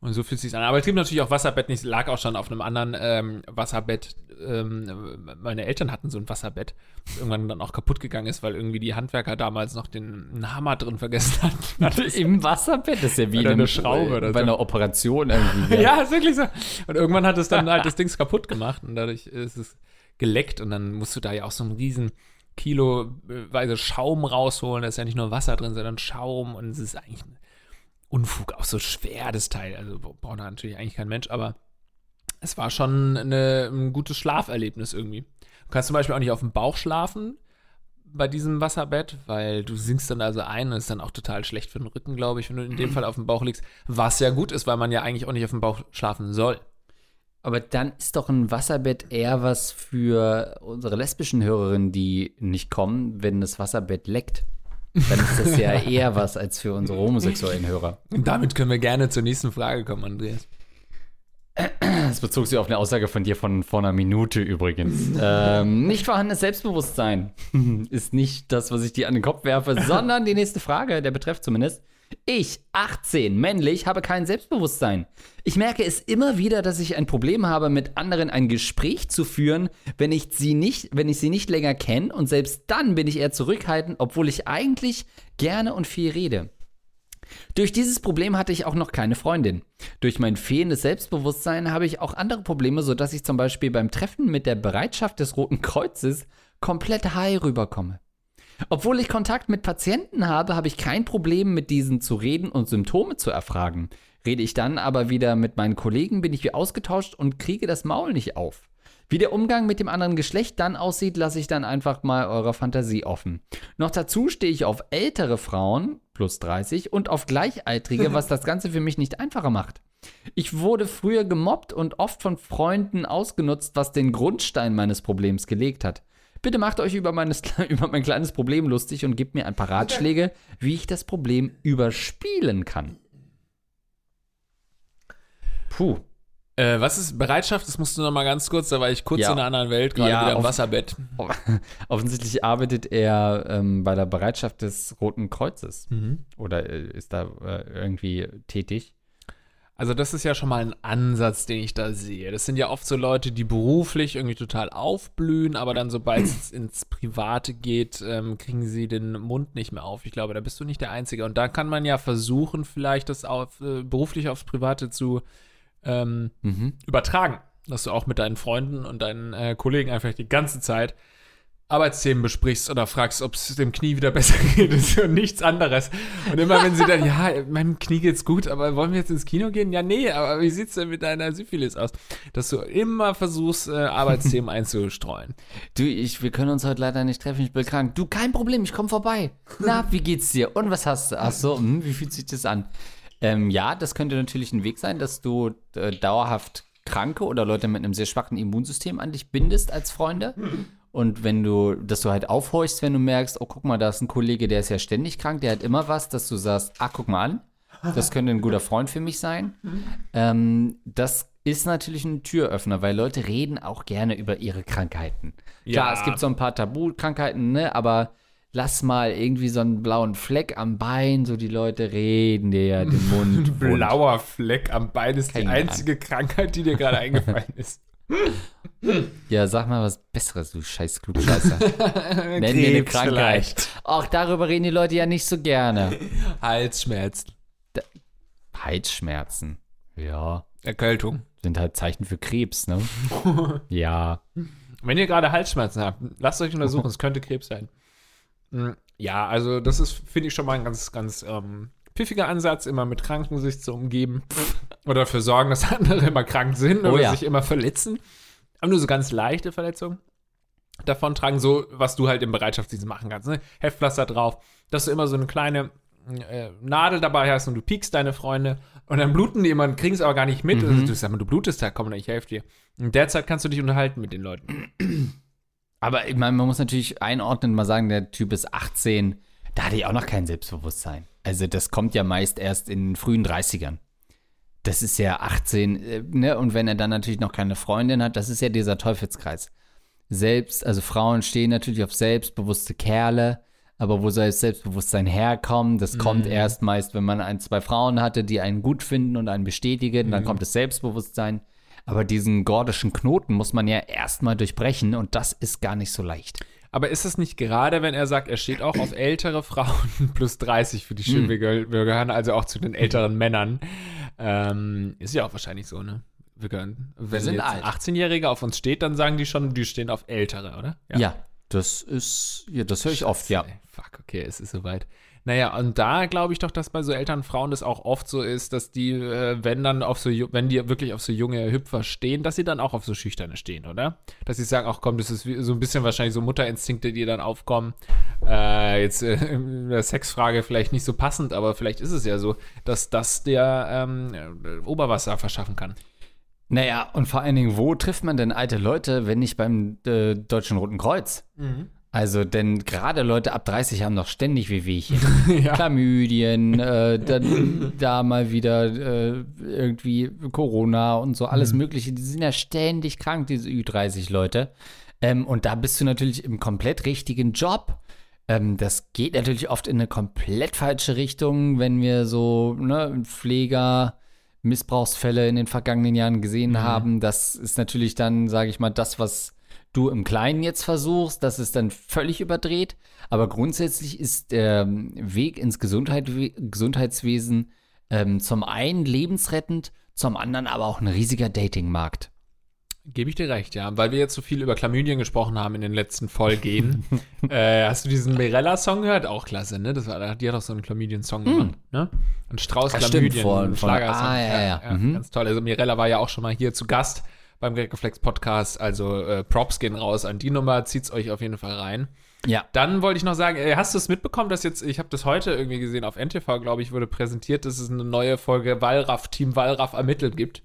Und so fühlt es sich an. Aber es gibt natürlich auch Wasserbetten. Ich lag auch schon auf einem anderen ähm, Wasserbett. Ähm, meine Eltern hatten so ein Wasserbett, das irgendwann dann auch kaputt gegangen ist, weil irgendwie die Handwerker damals noch den Hammer drin vergessen hatten. Im Wasserbett das ist ja wie einem, eine Schraube oder bei so. einer Operation irgendwie. Ja, ist wirklich so. Und irgendwann hat es dann halt das Ding kaputt gemacht und dadurch ist es geleckt und dann musst du da ja auch so einen riesen Kiloweise Schaum rausholen. Da ist ja nicht nur Wasser drin, sondern Schaum und es ist eigentlich ein Unfug, auch so schwer das Teil. Also braucht da natürlich eigentlich kein Mensch, aber es war schon eine, ein gutes Schlaferlebnis irgendwie. Du kannst zum Beispiel auch nicht auf dem Bauch schlafen bei diesem Wasserbett, weil du sinkst dann also ein und ist dann auch total schlecht für den Rücken, glaube ich, wenn du in dem Fall auf dem Bauch liegst. Was ja gut ist, weil man ja eigentlich auch nicht auf dem Bauch schlafen soll. Aber dann ist doch ein Wasserbett eher was für unsere lesbischen Hörerinnen, die nicht kommen, wenn das Wasserbett leckt. Dann ist das ja eher was als für unsere homosexuellen Hörer. Und damit können wir gerne zur nächsten Frage kommen, Andreas. Das bezog sich auf eine Aussage von dir von vor einer Minute übrigens. ähm, nicht vorhandenes Selbstbewusstsein ist nicht das, was ich dir an den Kopf werfe, sondern die nächste Frage, der betrifft zumindest. Ich, 18, männlich, habe kein Selbstbewusstsein. Ich merke es immer wieder, dass ich ein Problem habe, mit anderen ein Gespräch zu führen, wenn ich sie nicht, wenn ich sie nicht länger kenne und selbst dann bin ich eher zurückhaltend, obwohl ich eigentlich gerne und viel rede. Durch dieses Problem hatte ich auch noch keine Freundin. Durch mein fehlendes Selbstbewusstsein habe ich auch andere Probleme, sodass ich zum Beispiel beim Treffen mit der Bereitschaft des Roten Kreuzes komplett high rüberkomme. Obwohl ich Kontakt mit Patienten habe, habe ich kein Problem, mit diesen zu reden und Symptome zu erfragen. Rede ich dann aber wieder mit meinen Kollegen, bin ich wie ausgetauscht und kriege das Maul nicht auf. Wie der Umgang mit dem anderen Geschlecht dann aussieht, lasse ich dann einfach mal eurer Fantasie offen. Noch dazu stehe ich auf ältere Frauen, plus 30, und auf Gleichaltrige, was das Ganze für mich nicht einfacher macht. Ich wurde früher gemobbt und oft von Freunden ausgenutzt, was den Grundstein meines Problems gelegt hat. Bitte macht euch über, meines, über mein kleines Problem lustig und gebt mir ein paar Ratschläge, wie ich das Problem überspielen kann. Puh. Äh, was ist Bereitschaft? Das musst du noch mal ganz kurz, da war ich kurz Ja. in einer anderen Welt, gerade Ja, wieder im auf- Wasserbett. Offensichtlich arbeitet er ähm, bei der Bereitschaft des Roten Kreuzes. Mhm. Oder äh, ist da äh, irgendwie tätig. Also das ist ja schon mal ein Ansatz, den ich da sehe. Das sind ja oft so Leute, die beruflich irgendwie total aufblühen, aber dann sobald es ins Private geht, ähm, kriegen sie den Mund nicht mehr auf. Ich glaube, da bist du nicht der Einzige. Und da kann man ja versuchen, vielleicht das auf, äh, beruflich aufs Private zu ähm, Mhm. übertragen. Dass du auch mit deinen Freunden und deinen äh, Kollegen einfach die ganze Zeit Arbeitsthemen besprichst oder fragst, ob es dem Knie wieder besser geht ist und nichts anderes. Und immer wenn sie dann, ja, meinem Knie geht's gut, aber wollen wir jetzt ins Kino gehen? Ja, nee, aber wie sieht's denn mit deiner Syphilis aus? Dass du immer versuchst, äh, Arbeitsthemen einzustreuen. Du, ich, wir können uns heute leider nicht treffen, ich bin krank. Du, kein Problem, ich komme vorbei. Na, wie geht's dir? Und was hast du? Ach so, hm, wie fühlt sich das an? Ähm, ja, das könnte natürlich ein Weg sein, dass du äh, dauerhaft Kranke oder Leute mit einem sehr schwachen Immunsystem an dich bindest als Freunde. Und wenn du, dass du halt aufhorchst, wenn du merkst, oh, guck mal, da ist ein Kollege, der ist ja ständig krank, der hat immer was, dass du sagst, ach, guck mal an, das könnte ein guter Freund für mich sein. Ähm, das ist natürlich ein Türöffner, weil Leute reden auch gerne über ihre Krankheiten. Klar, Ja. es gibt so ein paar Tabukrankheiten, ne, aber lass mal irgendwie so einen blauen Fleck am Bein, so die Leute reden dir ja den Mund. wund. Blauer Fleck am Bein ist die einzige Krankheit, die dir gerade eingefallen ist. Ja, sag mal was Besseres, du scheiß Klugscheißer. Nenn mir eine Krebs Krankheit. vielleicht. Auch darüber reden die Leute ja nicht so gerne. Halsschmerzen. Halsschmerzen. Ja, Erkältung. sind halt Zeichen für Krebs, ne? ja. Wenn ihr gerade Halsschmerzen habt, lasst euch untersuchen, es könnte Krebs sein. Ja, also das ist, finde ich, schon mal ein ganz, ganz ähm, pfiffiger Ansatz, immer mit Kranken sich zu umgeben oder dafür sorgen, dass andere immer krank sind Oh oder ja. sich immer verletzen. Aber nur so ganz leichte Verletzungen davon tragen, so was du halt im Bereitschaftsdienst machen kannst. Ne? Heftpflaster drauf, dass du immer so eine kleine äh, Nadel dabei hast und du piekst deine Freunde und dann bluten die immer und kriegen es aber gar nicht mit. Mhm. Also, du sagst, du blutest da, komm, ich helfe dir. In der Zeit kannst du dich unterhalten mit den Leuten. Aber ich meine, man muss natürlich einordnen, mal sagen, der Typ ist 18, da hatte ich auch noch kein Selbstbewusstsein. Also das kommt ja meist erst in den frühen 30ern. Das ist ja 18, äh, ne? Und wenn er dann natürlich noch keine Freundin hat, das ist ja dieser Teufelskreis. Selbst, also Frauen stehen natürlich auf selbstbewusste Kerle, aber wo soll das Selbstbewusstsein herkommen? Das kommt erst meist, wenn man ein, zwei Frauen hatte, die einen gut finden und einen bestätigen, dann kommt das Selbstbewusstsein. Aber diesen gordischen Knoten muss man ja erstmal durchbrechen und das ist gar nicht so leicht. Aber ist es nicht gerade, wenn er sagt, er steht auch auf ältere Frauen plus 30 für die wir, wir gehören also auch zu den älteren Männern. Ähm, ist ja auch wahrscheinlich so, ne? Wir gehören, wenn sind jetzt alt. ein 18-Jähriger auf uns steht, dann sagen die schon, die stehen auf ältere, oder? Ja, das ist, ja, das höre ich oft, ja. Ey, Fuck, okay, es ist soweit. Naja, und da glaube ich doch, dass bei so älteren Frauen das auch oft so ist, dass die, äh, wenn dann auf so, wenn die wirklich auf so junge Hüpfer stehen, dass sie dann auch auf so Schüchterne stehen, oder? Dass sie sagen, ach komm, das ist so ein bisschen wahrscheinlich so Mutterinstinkte, die dann aufkommen. Äh, jetzt äh, in der Sexfrage vielleicht nicht so passend, aber vielleicht ist es ja so, dass das der ähm, äh, Oberwasser verschaffen kann. Naja, und vor allen Dingen, wo trifft man denn alte Leute, wenn nicht beim äh, Deutschen Roten Kreuz? Also, denn gerade Leute ab 30 haben noch ständig Wehwehchen. Ja. Chlamydien, äh, dann da mal wieder äh, irgendwie Corona und so, alles Mögliche. Die sind ja ständig krank, diese Ü30-Leute. Ähm, und da bist du natürlich im komplett richtigen Job. Ähm, das geht natürlich oft in eine komplett falsche Richtung, wenn wir so ne, Pfleger. Missbrauchsfälle in den vergangenen Jahren gesehen haben. Das ist natürlich dann, sage ich mal, das, was du im Kleinen jetzt versuchst, das ist dann völlig überdreht. Aber grundsätzlich ist der ähm, Weg ins Gesundheit, Gesundheitswesen ähm, zum einen lebensrettend, zum anderen aber auch ein riesiger Datingmarkt. Gebe ich dir recht, ja. Weil wir jetzt so viel über Chlamydien gesprochen haben in den letzten Folgen. äh, hast du diesen Mirella-Song gehört? Auch klasse, ne? Das war, die hat auch so einen Chlamydien-Song gemacht, ne? Ein Strauß Hm. Ja, stimmt, Chlamydien, von- ein von- Schlagersong. ah, ja, ja. Mhm. Ganz toll. Also Mirella war ja auch schon mal hier zu Gast beim Reflex Podcast. Also äh, Props gehen raus an die Nummer. Zieht's euch auf jeden Fall rein. Ja. Dann wollte ich noch sagen, äh, hast du es mitbekommen, dass jetzt, ich habe das heute irgendwie gesehen auf NTV, glaube ich, wurde präsentiert, dass es eine neue Folge Wallraff, Team Wallraff ermittelt gibt.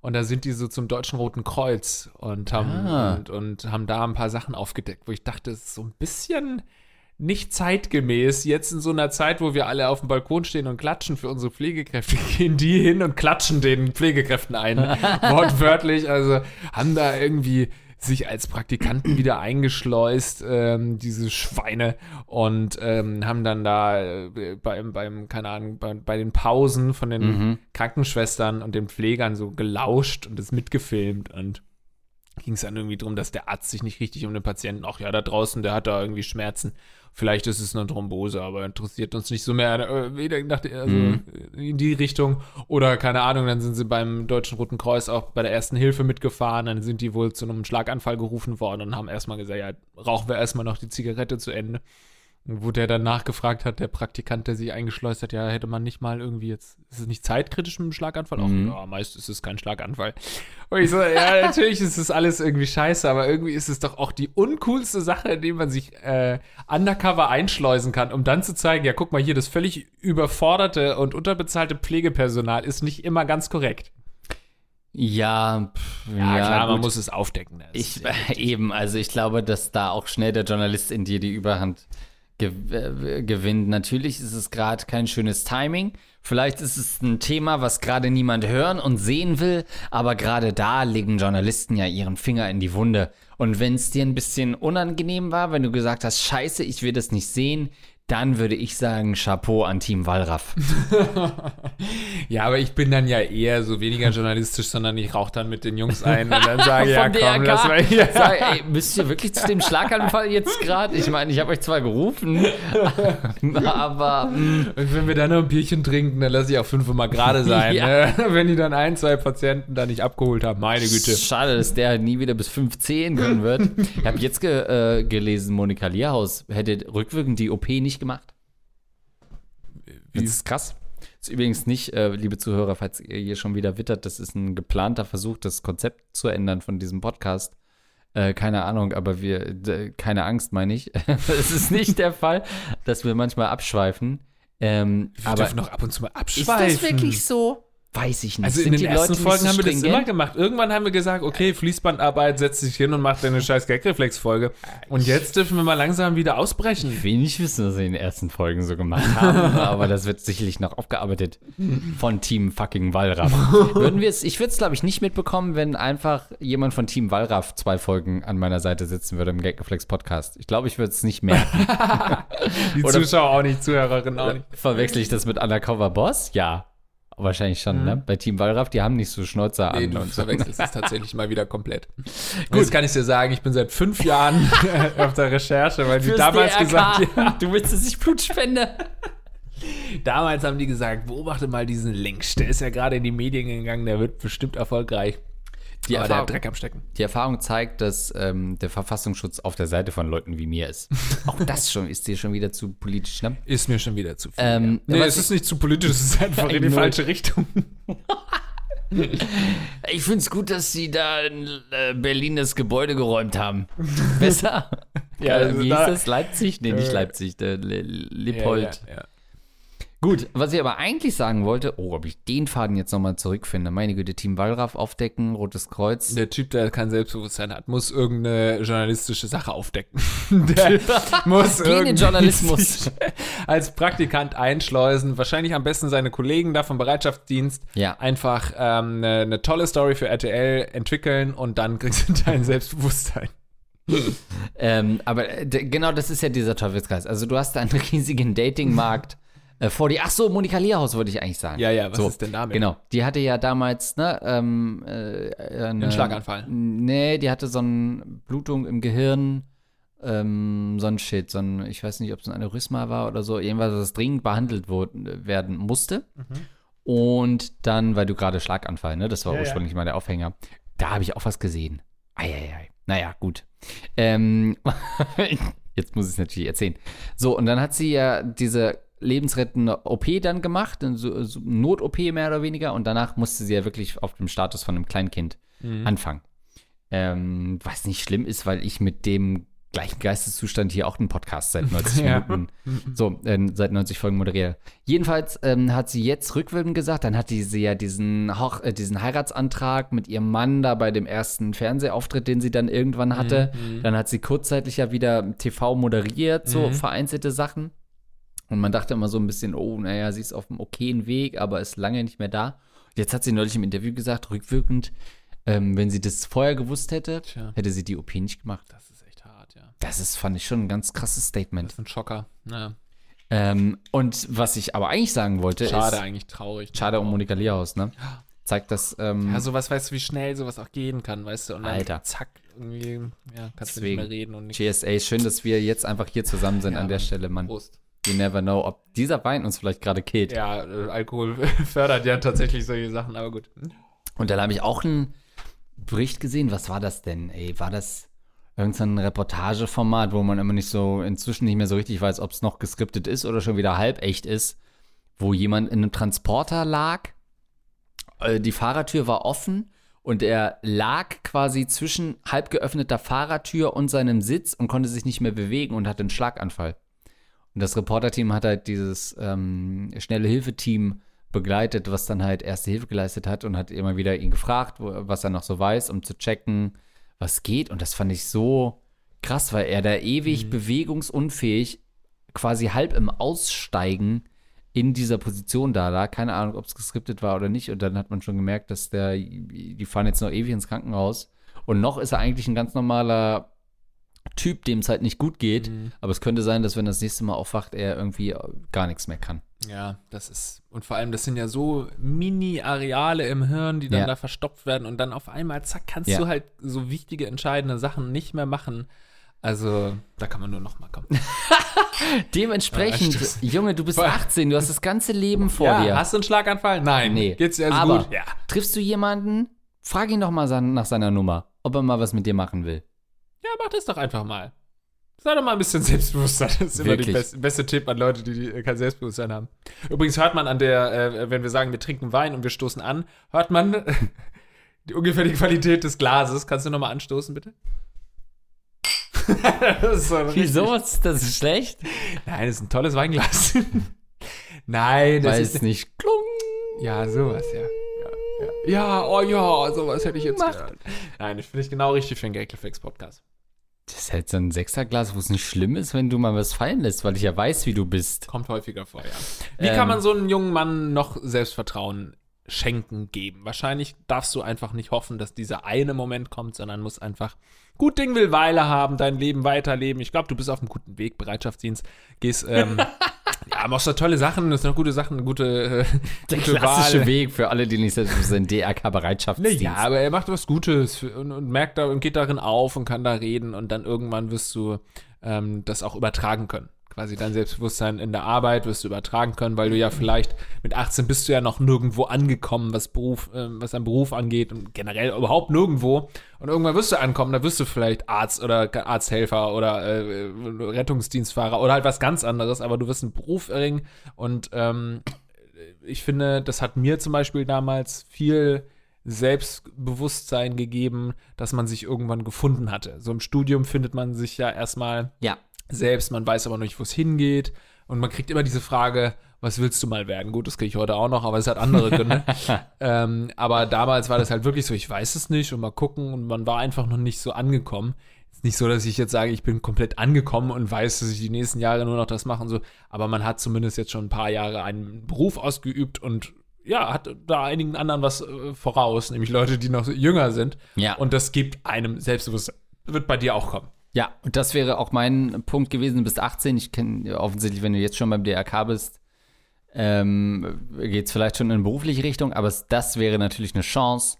Und da sind die so zum Deutschen Roten Kreuz und haben, Ah. und, und haben da ein paar Sachen aufgedeckt, wo ich dachte, es ist so ein bisschen nicht zeitgemäß. Jetzt in so einer Zeit, wo wir alle auf dem Balkon stehen und klatschen für unsere Pflegekräfte, gehen die hin und klatschen den Pflegekräften ein. Wortwörtlich. Also haben da irgendwie sich als Praktikanten wieder eingeschleust, ähm, diese Schweine, und ähm, haben dann da äh, beim, beim, keine Ahnung, bei, bei den Pausen von den Mhm. Krankenschwestern und den Pflegern so gelauscht und das mitgefilmt und ging es dann irgendwie darum, dass der Arzt sich nicht richtig um den Patienten, ach ja, da draußen, der hat da irgendwie Schmerzen. Vielleicht ist es eine Thrombose, aber interessiert uns nicht so mehr. Äh, Weder nach der, also Mhm. in die Richtung. Oder keine Ahnung, dann sind sie beim Deutschen Roten Kreuz auch bei der ersten Hilfe mitgefahren. Dann sind die wohl zu einem Schlaganfall gerufen worden und haben erstmal gesagt, ja, rauchen wir erstmal noch die Zigarette zu Ende. Wo der dann nachgefragt hat, der Praktikant, der sich eingeschleust hat, ja, hätte man nicht mal irgendwie jetzt, ist es nicht zeitkritisch mit dem Schlaganfall? Mhm. Auch, ja, meist ist es kein Schlaganfall. Und ich so, ja, natürlich ist es alles irgendwie scheiße, aber irgendwie ist es doch auch die uncoolste Sache, in die man sich äh, undercover einschleusen kann, um dann zu zeigen, ja, guck mal hier, das völlig überforderte und unterbezahlte Pflegepersonal ist nicht immer ganz ganz Ja, pff, Ja, klar, man gut. muss es aufdecken. Das Ich, ja- eben, also ich glaube, dass da auch schnell der Journalist in dir die Überhand äh, gewinnt. Natürlich ist es gerade kein schönes Timing. Vielleicht ist es ein Thema, was gerade niemand hören und sehen will, aber gerade da legen Journalisten ja ihren Finger in die Wunde. Und wenn es dir ein bisschen unangenehm war, wenn du gesagt hast, scheiße, ich will das nicht sehen, dann würde ich sagen, Chapeau an Team Wallraff. Ja, aber ich bin dann ja eher so weniger journalistisch, sondern ich rauche dann mit den Jungs ein und dann sage, ja Vom komm, DRK. lass mal hier. Sag, ey, müsst ihr wirklich zu dem Schlaganfall jetzt gerade? Ich meine, ich habe euch zwar gerufen, aber mm, Und wenn wir dann noch ein Bierchen trinken, dann lasse ich auch fünf mal gerade sein. Ja. ne? Wenn die dann ein, zwei Patienten da nicht abgeholt haben, meine Güte. schade, dass der nie wieder bis 15 können wird. Ich habe jetzt ge äh, gelesen, Monika Lierhaus hätte rückwirkend die OP nicht gemacht. Das ist krass. Das ist übrigens nicht, äh, liebe Zuhörer, falls ihr hier schon wieder wittert, das ist ein geplanter Versuch, das Konzept zu ändern von diesem Podcast. Äh, keine Ahnung, aber wir, keine Angst, meine ich. Es ist nicht der Fall, dass wir manchmal abschweifen. Ähm, Wir aber dürfen noch ab und zu mal ist abschweifen. das wirklich so? Weiß ich nicht. Also in Sind den ersten Leute nicht Folgen so haben wir das immer gemacht. Irgendwann haben wir gesagt, okay, Fließbandarbeit, setz dich hin und mach deine scheiß Gagreflex-Folge. Und jetzt dürfen wir mal langsam wieder ausbrechen. Ich will nicht wissen, was sie in den ersten Folgen so gemacht haben, aber das wird sicherlich noch aufgearbeitet von Team fucking Wallraff. Würden wir es, ich würde es, glaube ich, nicht mitbekommen, wenn einfach jemand von Team Wallraff zwei Folgen an meiner Seite sitzen würde im Gagreflex Podcast. Ich glaube, ich würde es nicht merken. Die Zuschauer auch nicht, Zuhörerinnen auch nicht. Verwechsel ich das mit Undercover Boss? Ja. Wahrscheinlich schon, ne? Bei Team Wallraff, die haben nicht so Schnäuzer Nee, an du und so. verwechselst es tatsächlich mal wieder komplett. Gut, jetzt kann ich dir sagen, ich bin seit fünf Jahren auf der Recherche, weil die Fürs damals DRK. gesagt ja, Du willst, dass ich Blut spende? damals haben die gesagt, beobachte mal diesen Links, der ist ja gerade in die Medien gegangen, der wird bestimmt erfolgreich. Die Aber der Erfahrung- hat Dreck am Stecken. Die Erfahrung zeigt, dass ähm, der Verfassungsschutz auf der Seite von Leuten wie mir ist. Auch das schon ist dir schon wieder zu politisch, ne? Ist mir schon wieder zu viel. Ähm, ja. Nee, was es ist nicht zu politisch, es ist einfach in die falsche Richtung. Ich finde es gut, dass sie da in äh, Berlin das Gebäude geräumt haben. Besser? Ja, Äh, also Wie da- hieß das? Leipzig? Nee, nicht Äh, Leipzig, der Le Lippold. Ja, ja, ja. Gut, was ich aber eigentlich sagen wollte, oh, ob ich den Faden jetzt nochmal zurückfinde. Meine Güte, Team Wallraff aufdecken, Rotes Kreuz. Der Typ, der kein Selbstbewusstsein hat, muss irgendeine journalistische Sache aufdecken. Der muss irgendwie Journalismus. als Praktikant einschleusen. Wahrscheinlich am besten seine Kollegen da vom Bereitschaftsdienst. Ja. Einfach ähm, eine, eine tolle Story für RTL entwickeln und dann kriegst du dein Selbstbewusstsein. Ähm, aber äh, genau das ist ja dieser Teufelskreis. Also du hast da einen riesigen Datingmarkt äh, vor dir. Ach so, Monika Lierhaus wollte ich eigentlich sagen. Ja, ja, was so, ist denn damit? Genau, die hatte ja damals, ne, ähm, äh, eine, Einen Schlaganfall. Nee, die hatte so eine Blutung im Gehirn, ähm, so ein Shit, so ein, ich weiß nicht, ob es ein Aneurysma war oder so, irgendwas, was dringend behandelt wurde, werden musste. Und dann, weil du gerade Schlaganfall, ne, das war Ja, ja. ursprünglich mal der Aufhänger, da habe ich auch was gesehen. Eieiei. Naja, gut. Ähm, jetzt muss ich es natürlich erzählen. So, und dann hat sie ja diese lebensrettende OP dann gemacht, so Not-OP mehr oder weniger, und danach musste sie ja wirklich auf dem Status von einem Kleinkind Mhm. anfangen. Ähm, was nicht schlimm ist, weil ich mit dem gleichen Geisteszustand hier auch einen Podcast seit 90 Ja. Minuten, so, äh, seit 90 Folgen moderiert. Jedenfalls ähm, hat sie jetzt rückwirkend gesagt, dann hat die, sie ja diesen, Hoch, äh, diesen Heiratsantrag mit ihrem Mann da bei dem ersten Fernsehauftritt, den sie dann irgendwann hatte. Dann hat sie kurzzeitig ja wieder TV moderiert, so Mhm. vereinzelte Sachen. Und man dachte immer so ein bisschen, oh, naja, sie ist auf einem okayen Weg, aber ist lange nicht mehr da. Jetzt hat sie neulich im Interview gesagt, rückwirkend, ähm, wenn sie das vorher gewusst hätte, Tja. hätte sie die OP nicht gemacht. Das ist echt hart, ja. Das ist, fand ich schon ein ganz krasses Das Statement. ist ein Schocker. Naja. Ähm, und was ich aber eigentlich sagen wollte, Schade ist, eigentlich, traurig. schade um Monika Lierhaus, ne? Zeigt das, ähm, Ja, sowas, weißt du, wie schnell sowas auch gehen kann, weißt du? Und dann Alter. zack, irgendwie, ja, kannst Deswegen. du nicht mehr reden und nicht. GSA, schön, dass wir jetzt einfach hier zusammen sind Ja, an der. Stelle, Mann. Prost. You never know, ob dieser Wein uns vielleicht gerade killt. Ja, äh, Alkohol fördert ja tatsächlich solche Sachen, aber gut. Und dann habe ich auch einen Bericht gesehen. Was war das denn? Ey, war das irgendein Reportageformat, wo man immer nicht so, inzwischen nicht mehr so richtig weiß, ob es noch geskriptet ist oder schon wieder halb echt ist, wo jemand in einem Transporter lag. Äh, Die Fahrertür war offen und er lag quasi zwischen halb geöffneter Fahrertür und seinem Sitz und konnte sich nicht mehr bewegen und hatte einen Schlaganfall. Und das Reporterteam hat halt dieses ähm, schnelle Hilfeteam begleitet, was dann halt erste Hilfe geleistet hat und hat immer wieder ihn gefragt, wo, was er noch so weiß, um zu checken, was geht. Und das fand ich so krass, weil er da ewig bewegungsunfähig, quasi halb im Aussteigen in dieser Position da lag. Keine Ahnung, ob es geskriptet war oder nicht. Und dann hat man schon gemerkt, dass der, die fahren jetzt noch ewig ins Krankenhaus. Und noch ist er eigentlich ein ganz normaler Typ, dem es halt nicht gut geht. Mhm. Aber es könnte sein, dass wenn er das nächste Mal aufwacht, er irgendwie gar nichts mehr kann. Ja, das ist, und vor allem, das sind ja so Mini-Areale im Hirn, die dann Ja. da verstopft werden und dann auf einmal, zack, kannst Ja. du halt so wichtige, entscheidende Sachen nicht mehr machen. Also, da kann man nur noch mal kommen. Dementsprechend, Ja. Junge, du bist Voll. 18, du hast das ganze Leben vor ja, dir. hast du einen Schlaganfall? Nein. Nee. Geht's dir also Aber gut? Ja. triffst du jemanden, frag ihn doch mal nach seiner Nummer, ob er mal was mit dir machen will. Ja, mach das doch einfach mal. Sei doch mal ein bisschen selbstbewusster. Das ist immer Wirklich. der best, beste Tipp an Leute, die, die kein Selbstbewusstsein haben. Übrigens hört man an der, äh, wenn wir sagen, wir trinken Wein und wir stoßen an, hört man die, ungefähr die Qualität des Glases. Kannst du nochmal anstoßen, bitte? das ist so Wieso? ist das schlecht? Nein, das ist ein tolles Weinglas. Nein, das Weil ist es nicht klung. Ja, sowas, ja. Ja, oh ja, sowas hätte ich jetzt Mach. gehört. Nein, das finde ich genau richtig für einen Gagreflex-Podcast. Das ist halt so ein Sechserglas, wo es nicht schlimm ist, wenn du mal was fallen lässt, weil ich ja weiß, wie du bist. Kommt häufiger vor, ja. Wie Ähm. kann man so einem jungen Mann noch Selbstvertrauen schenken, geben? Wahrscheinlich darfst du einfach nicht hoffen, dass dieser eine Moment kommt, sondern musst einfach gut Ding will Weile haben, dein Leben weiterleben. Ich glaube, du bist auf einem guten Weg, Bereitschaftsdienst, gehst, ähm, ja, machst da tolle Sachen, das sind noch gute Sachen, gute, äh, Der gute klassische Wahl. Weg für alle, die nicht selbst sind, DRK-Bereitschaftsdienst. Ja, aber er macht was Gutes und, und merkt da und geht darin auf und kann da reden und dann irgendwann wirst du ähm, das auch übertragen können. Quasi dein Selbstbewusstsein in der Arbeit wirst du übertragen können, weil du ja vielleicht mit 18 bist du ja noch nirgendwo angekommen, was Beruf, ähm, was dein Beruf angeht und generell überhaupt nirgendwo. Und irgendwann wirst du ankommen, da wirst du vielleicht Arzt oder Arzthelfer oder äh, Rettungsdienstfahrer oder halt was ganz anderes, aber du wirst einen Beruf erringen und ähm, ich finde, das hat mir zum Beispiel damals viel Selbstbewusstsein gegeben, dass man sich irgendwann gefunden hatte. So im Studium findet man sich ja erstmal Ja. Selbst, man weiß aber noch nicht, wo es hingeht. Und man kriegt immer diese Frage, was willst du mal werden? Gut, das kriege ich heute auch noch, aber es hat andere Gründe. ähm, aber damals war das halt wirklich so, ich weiß es nicht und mal gucken und man war einfach noch nicht so angekommen. Ist nicht so, dass ich jetzt sage, ich bin komplett angekommen und weiß, dass ich die nächsten Jahre nur noch das machen so, aber man hat zumindest jetzt schon ein paar Jahre einen Beruf ausgeübt und ja, hat da einigen anderen was äh, voraus, nämlich Leute, die noch jünger sind. Ja. Und das gibt einem Selbstbewusstsein. Wird bei dir auch kommen. Ja, und das wäre auch mein Punkt gewesen. Du bist 18. Ich kenne offensichtlich, wenn du jetzt schon beim DRK bist, ähm, geht es vielleicht schon in berufliche Richtung, aber das wäre natürlich eine Chance.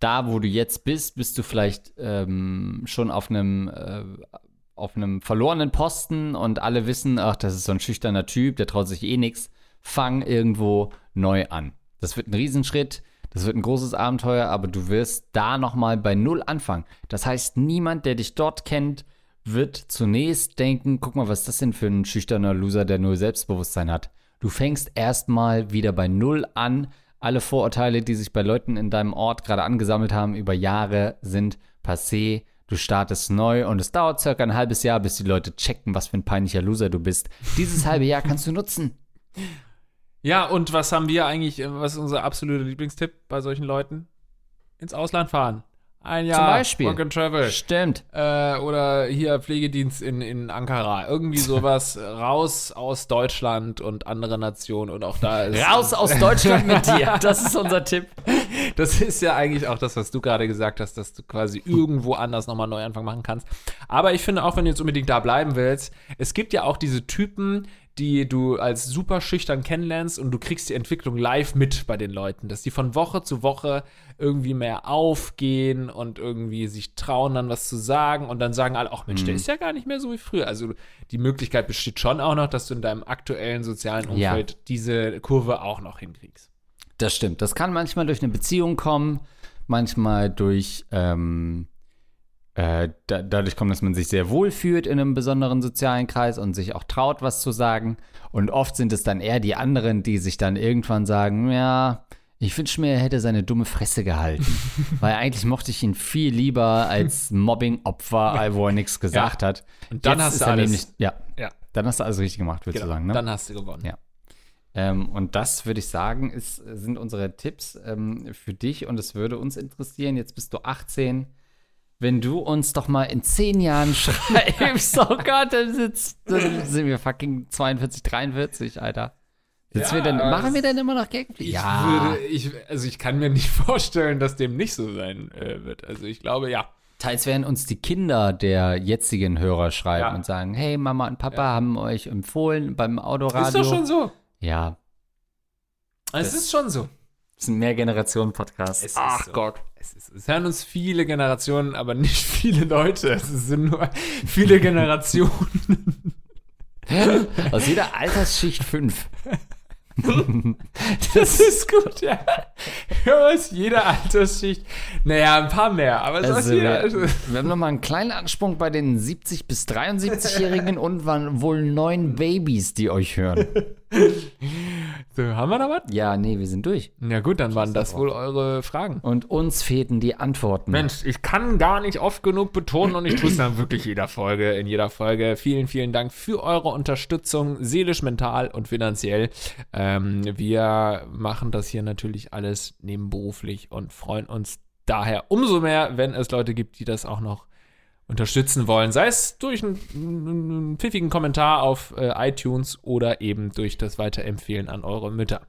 Da, wo du jetzt bist, bist du vielleicht ähm, schon auf einem äh, auf einem verlorenen Posten und alle wissen, ach, das ist so ein schüchterner Typ, der traut sich eh nichts. Fang irgendwo neu an. Das wird ein Riesenschritt. Das wird ein großes Abenteuer, aber du wirst da nochmal bei Null anfangen. Das heißt, niemand, der dich dort kennt, wird zunächst denken, guck mal, was ist das denn für ein schüchterner Loser, der null Selbstbewusstsein hat. Du fängst erstmal wieder bei Null an. Alle Vorurteile, die sich bei Leuten in deinem Ort gerade angesammelt haben über Jahre, sind passé. du startest neu und es dauert circa ein halbes Jahr, bis die Leute checken, was für ein peinlicher Loser du bist. Dieses halbe Jahr kannst du nutzen. Ja, und was haben wir eigentlich, äh, was ist unser absoluter Lieblingstipp bei solchen Leuten? Ins Ausland fahren. Ein Jahr. Zum Beispiel. Work and Travel. Stimmt. Äh, oder hier Pflegedienst in, in Ankara. Irgendwie sowas raus aus Deutschland und andere Nationen und auch da ist. Raus aus Deutschland mit dir. Das ist unser Tipp. Das ist ja eigentlich auch das, was du gerade gesagt hast, dass du quasi irgendwo anders nochmal einen Neuanfang machen kannst. Aber ich finde auch, wenn du jetzt unbedingt da bleiben willst, es gibt ja auch diese Typen, die du als super schüchtern kennenlernst und du kriegst die Entwicklung live mit bei den Leuten, dass die von Woche zu Woche irgendwie mehr aufgehen und irgendwie sich trauen, dann was zu sagen und dann sagen alle, ach Mensch, der ist ja gar nicht mehr so wie früher. Also die Möglichkeit besteht schon auch noch, dass du in deinem aktuellen sozialen Ja. Umfeld diese Kurve auch noch hinkriegst. Das stimmt. Das kann manchmal durch eine Beziehung kommen, manchmal durch ähm, äh, da, dadurch kommen, dass man sich sehr wohl fühlt in einem besonderen sozialen Kreis und sich auch traut, was zu sagen. Und oft sind es dann eher die anderen, die sich dann irgendwann sagen, ja, ich wünsche mir, er hätte seine dumme Fresse gehalten. Weil eigentlich mochte ich ihn viel lieber als Mobbing-Opfer, wo er nichts gesagt hat. Und dann Jetzt hast du alles- Nämlich, ja, Ja, dann hast du alles richtig gemacht, würdest du genau. sagen. Ne? Dann hast du gewonnen. Ja. Ähm, und das würde ich sagen, ist, sind unsere Tipps ähm, für dich und es würde uns interessieren. Jetzt bist du 18. Wenn du uns doch mal in 10 Jahren schreibst, oh Gott, dann, sitzt, dann sind wir fucking 42, 43, Alter. Ja, wir denn, aber machen wir denn immer noch Gegenfliegen? Ich würde, ich, also ich kann mir nicht vorstellen, dass dem nicht so sein äh, wird. Also ich glaube, ja. Teils werden uns die Kinder der jetzigen Hörer schreiben Ja. und sagen, hey, Mama und Papa haben euch empfohlen beim Autoradio. Ist doch schon so. Ja, Es ist schon so. Das sind mehr Generationen-Podcasts. Es ist so. Es, ist, es hören uns viele Generationen, aber nicht viele Leute. Es sind nur viele Generationen. Aus jeder Altersschicht fünf. Das ist gut, ja. Aus jeder Altersschicht. Naja, ein paar mehr, aber es ist Also aus jeder. wir, wir haben nochmal einen kleinen Ansprung bei den 70- bis 73-Jährigen und waren wohl neun Babys, die euch hören. So, haben wir da was? Ja, nee, wir sind durch. Ja, gut, dann waren das wohl eure Fragen. Und uns fehlten die Antworten. Mensch, ich kann gar nicht oft genug betonen und ich tue es dann wirklich jeder Folge, in jeder Folge. Vielen, vielen Dank für eure Unterstützung, seelisch, mental und finanziell. Ähm, wir machen das hier natürlich alles nebenberuflich und freuen uns daher umso mehr, wenn es Leute gibt, die das auch noch unterstützen wollen. Sei es durch einen, einen pfiffigen Kommentar auf äh, iTunes oder eben durch das Weiterempfehlen an eure Mütter.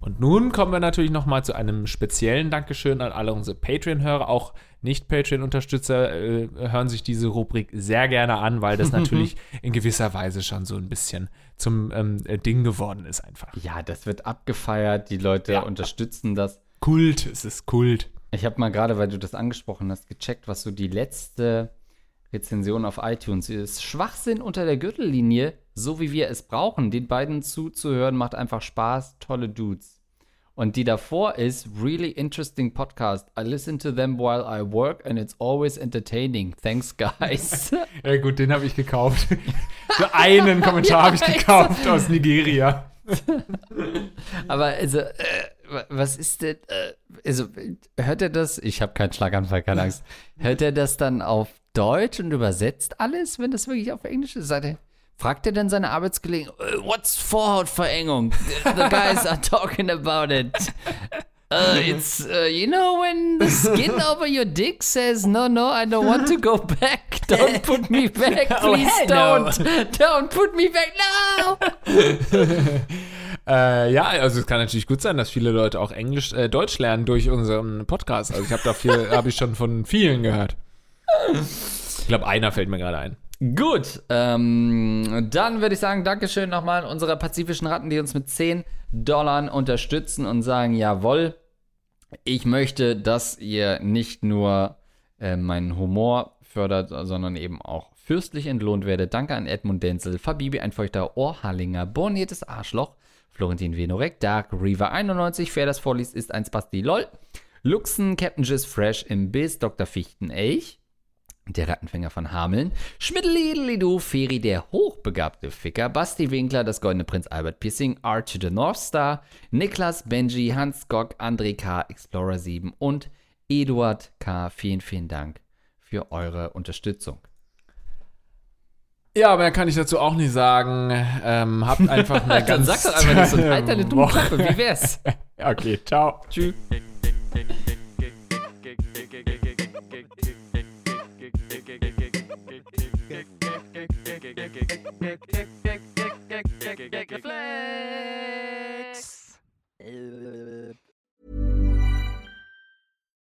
Und nun kommen wir natürlich noch mal zu einem speziellen Dankeschön an alle unsere Patreon-Hörer. Auch Nicht-Patreon-Unterstützer äh, hören sich diese Rubrik sehr gerne an, weil das natürlich in gewisser Weise schon so ein bisschen zum ähm, äh, Ding geworden ist einfach. Ja, das wird abgefeiert. Die Leute Ja. unterstützen das. Kult, es ist Kult. Ich habe mal gerade, weil du das angesprochen hast, gecheckt, was so die letzte Rezension auf iTunes ist. Schwachsinn unter der Gürtellinie, so wie wir es brauchen. Den beiden zuzuhören macht einfach Spaß. Tolle Dudes. Und die davor ist Really Interesting Podcast. I listen to them while I work and it's always entertaining. Thanks, guys. Ja gut, den habe ich gekauft. so einen Kommentar habe ich gekauft aus Nigeria. Aber also, äh, wa- was ist denn, äh, also, hört er das? Ich habe keinen Schlaganfall, keine Angst. Hört er das dann auf Deutsch und übersetzt alles, wenn das wirklich auf Englisch ist? Sagt er, fragt er dann seine Arbeitskollegen, äh, what's Vorhautverengung? The guys are talking about it. Uh, it's, uh, you know, when the skin over your dick says, no, no, I don't want to go back. Don't put me back, Oh, please no. don't. Don't put me back, no. Äh, ja, also es kann natürlich gut sein, dass viele Leute auch Englisch, äh, Deutsch lernen durch unseren Podcast. Also ich habe da viel, habe ich schon von vielen gehört. Ich glaube, einer fällt mir gerade ein. Gut, ähm, dann würde ich sagen, Dankeschön nochmal an unsere pazifischen Ratten, die uns mit 10 Dollar unterstützen und sagen, jawohl, ich möchte, dass ihr nicht nur äh, meinen Humor fördert, sondern eben auch fürstlich entlohnt werdet. Danke an Edmund Denzel, Fabibi, ein feuchter Ohrhallinger, borniertes Arschloch, Florentin Venorek, Dark Reaver 91, wer das vorliest, ist ein Spasti, lol. Luxen, Captain Jizz Fresh im Biss, Dr. Fichten-Elch, der Rattenfänger von Hameln, Schmiddelidelidu, Feri, der hochbegabte Ficker, Basti Winkler, das goldene Prinz Albert Piercing, Archie the North Star, Niklas, Benji, Hans Gog, André K., Explorer 7 und Eduard K. Vielen, vielen Dank für eure Unterstützung. Ja, mehr kann ich dazu auch nicht sagen. Ähm, habt einfach eine Dann ganz sag doch einfach nicht so, halt deine dumme. Klappe, wie wär's? Okay, ciao. Tschüss. Flex.